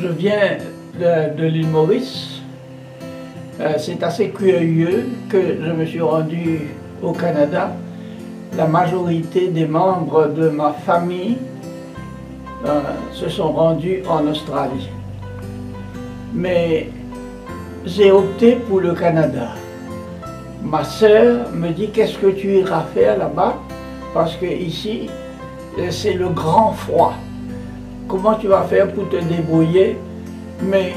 Je viens de, l'île Maurice. Euh, c'est assez curieux que je me suis rendu au Canada. La majorité des membres de ma famille euh, se sont rendus en Australie. Mais j'ai opté pour le Canada. Ma sœur me dit qu'est-ce que tu iras faire là-bas? Parce que ici c'est le grand froid. Comment tu vas faire pour te débrouiller? Mais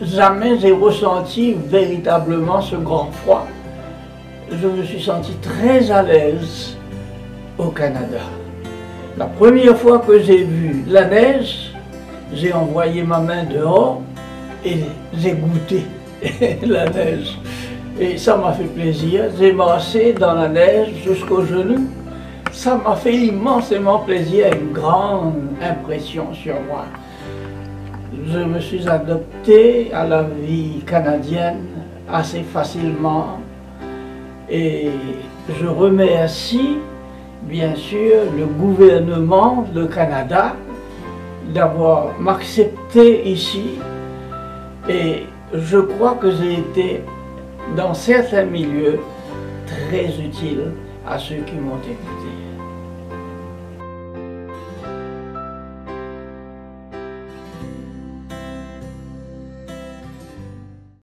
jamais j'ai ressenti véritablement ce grand froid. Je me suis senti très à l'aise au Canada. La première fois que j'ai vu la neige, j'ai envoyé ma main dehors et j'ai goûté la neige. Et ça m'a fait plaisir. J'ai marché dans la neige jusqu'aux genoux. Ça m'a fait immensément plaisir, une grande impression sur moi. Je me suis adopté à la vie canadienne assez facilement et je remercie bien sûr le gouvernement du Canada d'avoir m'accepté ici et je crois que j'ai été dans certains milieux très utile あ、そういう気持ちになって。